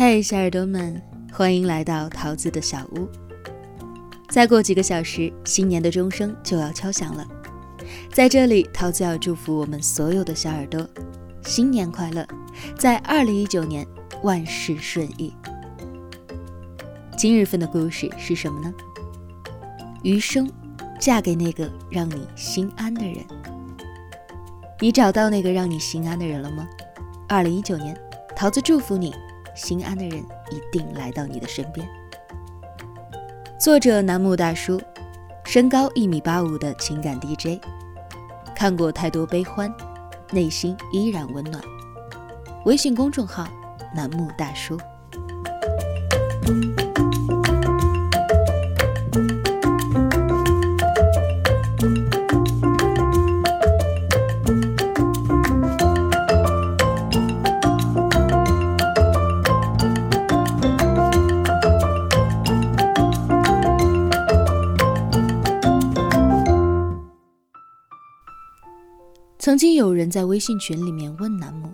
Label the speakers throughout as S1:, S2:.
S1: 嘿，小耳朵们，欢迎来到桃子的小屋。再过几个小时，新年的钟声就要敲响了。在这里，桃子要祝福我们所有的小耳朵，新年快乐，在二零一九年万事顺意。今日份的故事是什么呢？余生，嫁给那个让你心安的人。你找到那个让你心安的人了吗？二零一九年，桃子祝福你。心安的人一定来到你的身边。作者楠木大叔，身高一米八五的情感 DJ，看过太多悲欢，内心依然温暖。微信公众号楠木大叔。曾经有人在微信群里面问楠木：“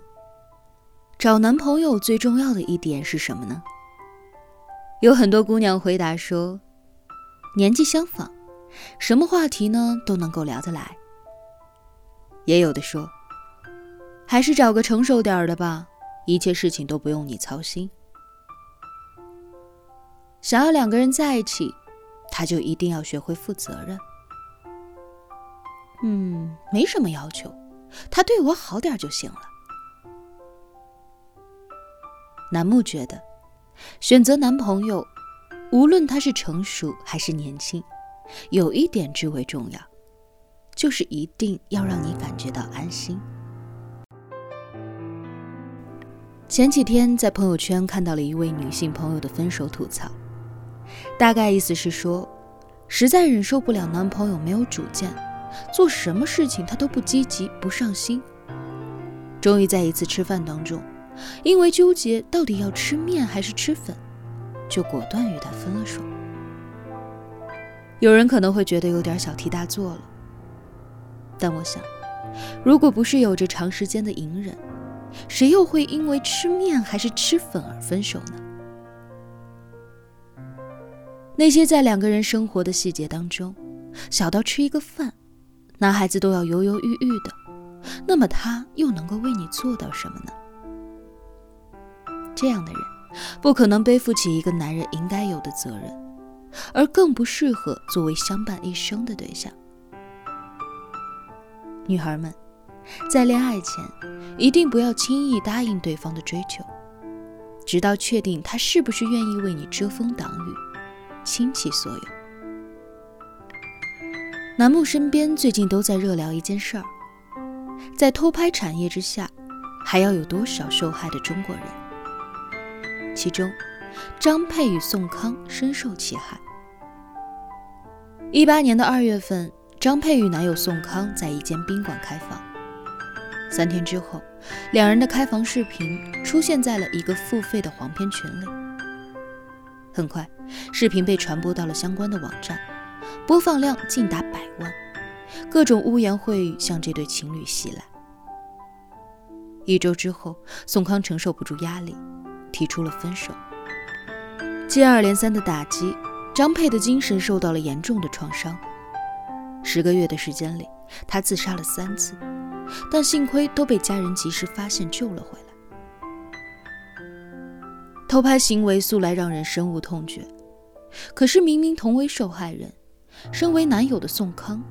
S1: 找男朋友最重要的一点是什么呢？”有很多姑娘回答说：“年纪相仿，什么话题呢都能够聊得来。”也有的说：“还是找个成熟点的吧，一切事情都不用你操心。”想要两个人在一起，他就一定要学会负责任。嗯，没什么要求。他对我好点就行了。楠木觉得，选择男朋友，无论他是成熟还是年轻，有一点至为重要，就是一定要让你感觉到安心。前几天在朋友圈看到了一位女性朋友的分手吐槽，大概意思是说，实在忍受不了男朋友没有主见。做什么事情他都不积极不上心，终于在一次吃饭当中，因为纠结到底要吃面还是吃粉，就果断与他分了手。有人可能会觉得有点小题大做了，但我想，如果不是有着长时间的隐忍，谁又会因为吃面还是吃粉而分手呢？那些在两个人生活的细节当中，小到吃一个饭。男孩子都要犹犹豫豫的，那么他又能够为你做到什么呢？这样的人不可能背负起一个男人应该有的责任，而更不适合作为相伴一生的对象。女孩们，在恋爱前一定不要轻易答应对方的追求，直到确定他是不是愿意为你遮风挡雨，倾其所有。楠木身边最近都在热聊一件事儿，在偷拍产业之下，还要有多少受害的中国人？其中，张佩与宋康深受其害。一八年的二月份，张佩与男友宋康在一间宾馆开房，三天之后，两人的开房视频出现在了一个付费的黄片群里。很快，视频被传播到了相关的网站。播放量竟达百万，各种污言秽语向这对情侣袭来。一周之后，宋康承受不住压力，提出了分手。接二连三的打击，张佩的精神受到了严重的创伤。十个月的时间里，他自杀了三次，但幸亏都被家人及时发现救了回来。偷拍行为素来让人深恶痛绝，可是明明同为受害人。身为男友的宋康，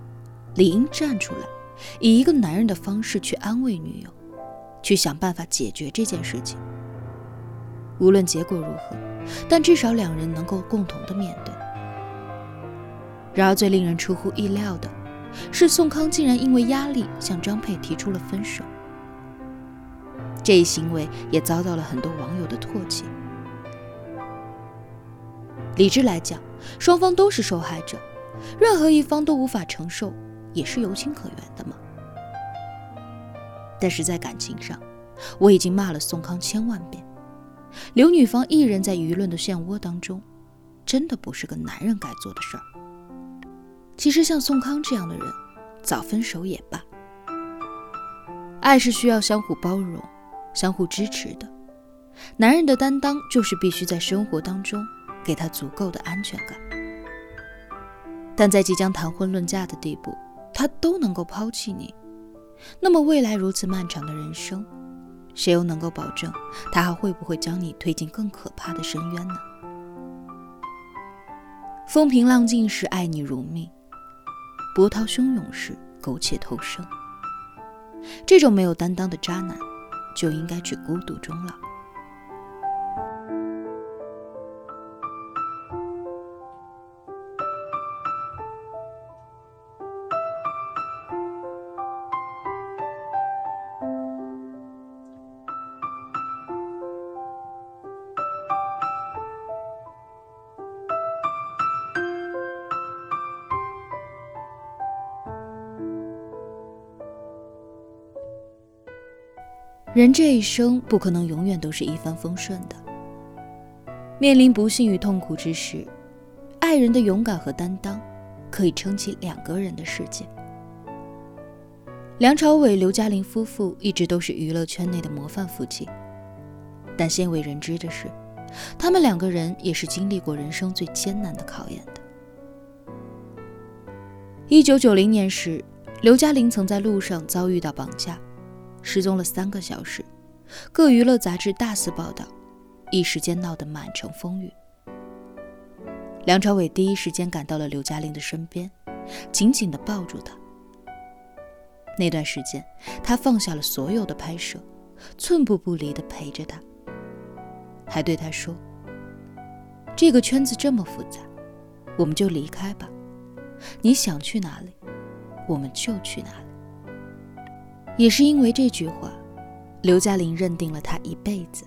S1: 理应站出来，以一个男人的方式去安慰女友，去想办法解决这件事情。无论结果如何，但至少两人能够共同的面对。然而最令人出乎意料的是，宋康竟然因为压力向张佩提出了分手。这一行为也遭到了很多网友的唾弃。理智来讲，双方都是受害者。任何一方都无法承受，也是有情可原的嘛。但是在感情上，我已经骂了宋康千万遍，留女方一人在舆论的漩涡当中，真的不是个男人该做的事儿。其实像宋康这样的人，早分手也罢。爱是需要相互包容、相互支持的，男人的担当就是必须在生活当中给他足够的安全感。但在即将谈婚论嫁的地步，他都能够抛弃你，那么未来如此漫长的人生，谁又能够保证他还会不会将你推进更可怕的深渊呢？风平浪静时爱你如命，波涛汹涌时苟且偷生。这种没有担当的渣男，就应该去孤独终老。人这一生不可能永远都是一帆风顺的。面临不幸与痛苦之时，爱人的勇敢和担当，可以撑起两个人的世界。梁朝伟、刘嘉玲夫妇一直都是娱乐圈内的模范夫妻，但鲜为人知的是，他们两个人也是经历过人生最艰难的考验的。一九九零年时，刘嘉玲曾在路上遭遇到绑架。失踪了三个小时，各娱乐杂志大肆报道，一时间闹得满城风雨。梁朝伟第一时间赶到了刘嘉玲的身边，紧紧地抱住她。那段时间，他放下了所有的拍摄，寸步不离地陪着她，还对她说：“这个圈子这么复杂，我们就离开吧。你想去哪里，我们就去哪里。”也是因为这句话，刘嘉玲认定了他一辈子。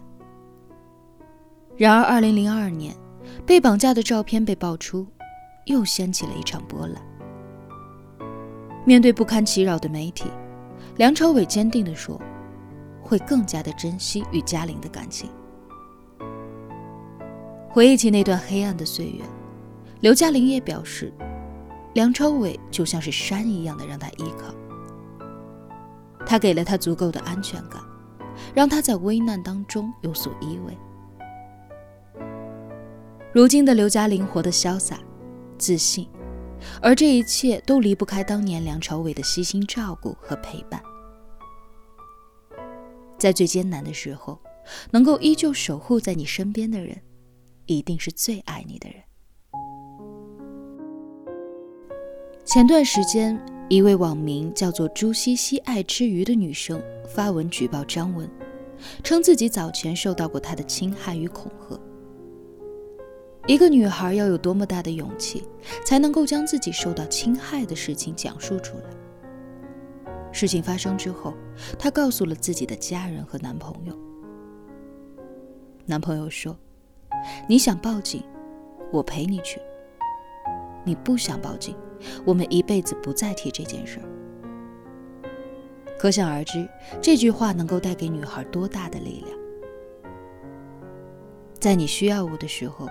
S1: 然而，二零零二年被绑架的照片被爆出，又掀起了一场波澜。面对不堪其扰的媒体，梁朝伟坚定地说：“会更加的珍惜与嘉玲的感情。”回忆起那段黑暗的岁月，刘嘉玲也表示，梁朝伟就像是山一样的让他依靠。他给了他足够的安全感，让他在危难当中有所依偎。如今的刘嘉玲活得潇洒、自信，而这一切都离不开当年梁朝伟的悉心照顾和陪伴。在最艰难的时候，能够依旧守护在你身边的人，一定是最爱你的人。前段时间。一位网名叫做“朱西西爱吃鱼”的女生发文举报张文，称自己早前受到过他的侵害与恐吓。一个女孩要有多么大的勇气，才能够将自己受到侵害的事情讲述出来？事情发生之后，她告诉了自己的家人和男朋友。男朋友说：“你想报警，我陪你去。你不想报警。”我们一辈子不再提这件事儿。可想而知，这句话能够带给女孩多大的力量。在你需要我的时候，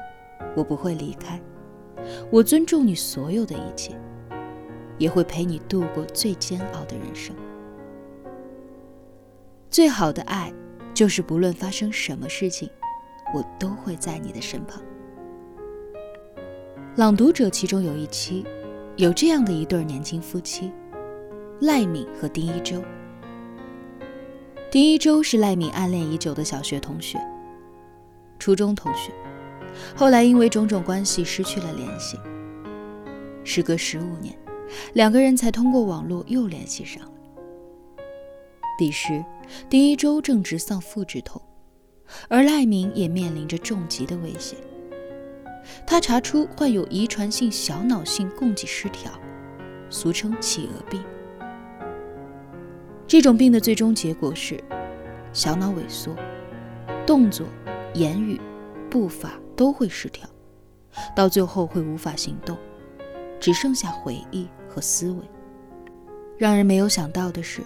S1: 我不会离开，我尊重你所有的一切，也会陪你度过最煎熬的人生。最好的爱，就是不论发生什么事情，我都会在你的身旁。朗读者其中有一期。有这样的一对年轻夫妻，赖敏和丁一周。丁一周是赖敏暗恋已久的小学同学，初中同学，后来因为种种关系失去了联系。时隔十五年，两个人才通过网络又联系上了。彼时，丁一周正值丧父之痛，而赖敏也面临着重疾的威胁。他查出患有遗传性小脑性供给失调，俗称企鹅病。这种病的最终结果是小脑萎缩，动作、言语、步伐都会失调，到最后会无法行动，只剩下回忆和思维。让人没有想到的是，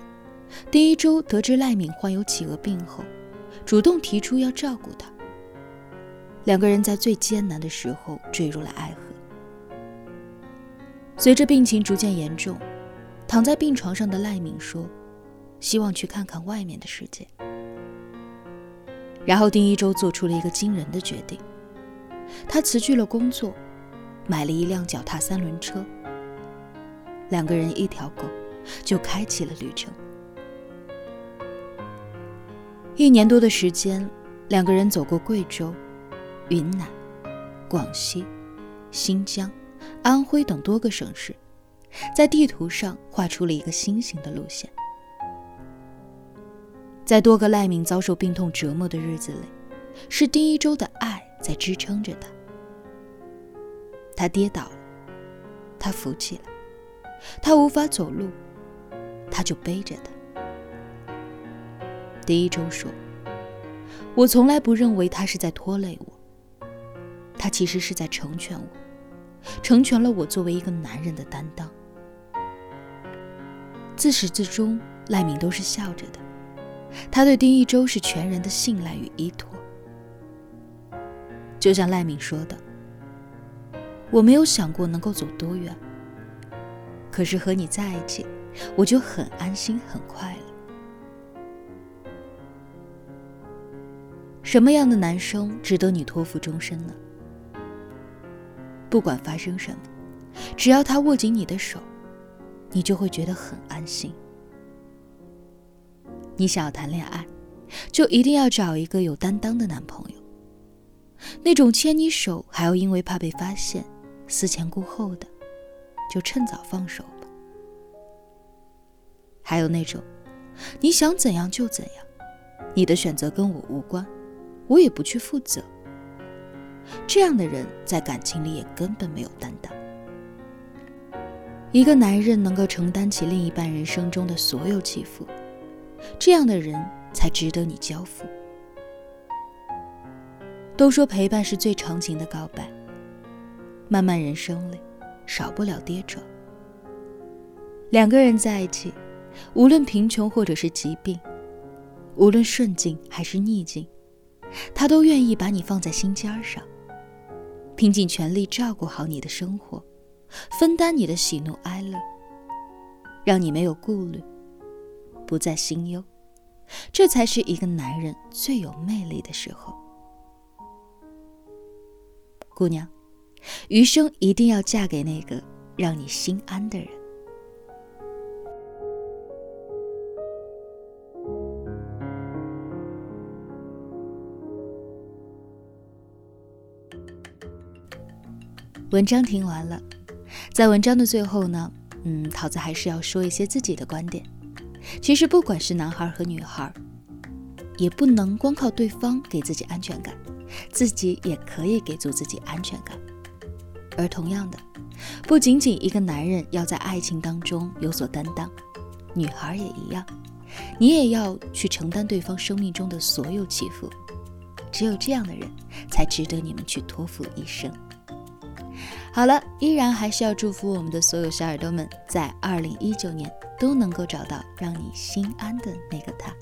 S1: 第一周得知赖敏患有企鹅病后，主动提出要照顾他。两个人在最艰难的时候坠入了爱河。随着病情逐渐严重，躺在病床上的赖敏说：“希望去看看外面的世界。”然后丁一周做出了一个惊人的决定，他辞去了工作，买了一辆脚踏三轮车，两个人一条狗，就开启了旅程。一年多的时间，两个人走过贵州、云南、广西、新疆、安徽等多个省市，在地图上画出了一个新型的路线。在多个赖敏遭受病痛折磨的日子里，是丁一周的爱在支撑着他。他跌倒了，他扶起来；他无法走路，他就背着他。丁一周说：“我从来不认为他是在拖累我，他其实是在成全我，成全了我作为一个男人的担当。”自始至终，赖敏都是笑着的。他对丁一周是全然的信赖与依托，就像赖敏说的：“我没有想过能够走多远，可是和你在一起，我就很安心、很快乐。”什么样的男生值得你托付终身呢？不管发生什么，只要他握紧你的手，你就会觉得很安心。你想要谈恋爱，就一定要找一个有担当的男朋友。那种牵你手还要因为怕被发现思前顾后的，就趁早放手吧。还有那种，你想怎样就怎样，你的选择跟我无关，我也不去负责。这样的人在感情里也根本没有担当。一个男人能够承担起另一半人生中的所有起伏。这样的人才值得你交付。都说陪伴是最长情的告白，漫漫人生里，少不了跌撞。两个人在一起，无论贫穷或者是疾病，无论顺境还是逆境，他都愿意把你放在心尖上，拼尽全力照顾好你的生活，分担你的喜怒哀乐，让你没有顾虑。不再心忧，这才是一个男人最有魅力的时候。姑娘，余生一定要嫁给那个让你心安的人。文章听完了，在文章的最后呢，嗯，桃子还是要说一些自己的观点。其实，不管是男孩和女孩，也不能光靠对方给自己安全感，自己也可以给足自己安全感。而同样的，不仅仅一个男人要在爱情当中有所担当，女孩也一样，你也要去承担对方生命中的所有起伏。只有这样的人，才值得你们去托付一生。好了依然还是要祝福我们的所有小耳朵们在二零一九年都能够找到让你心安的那个他。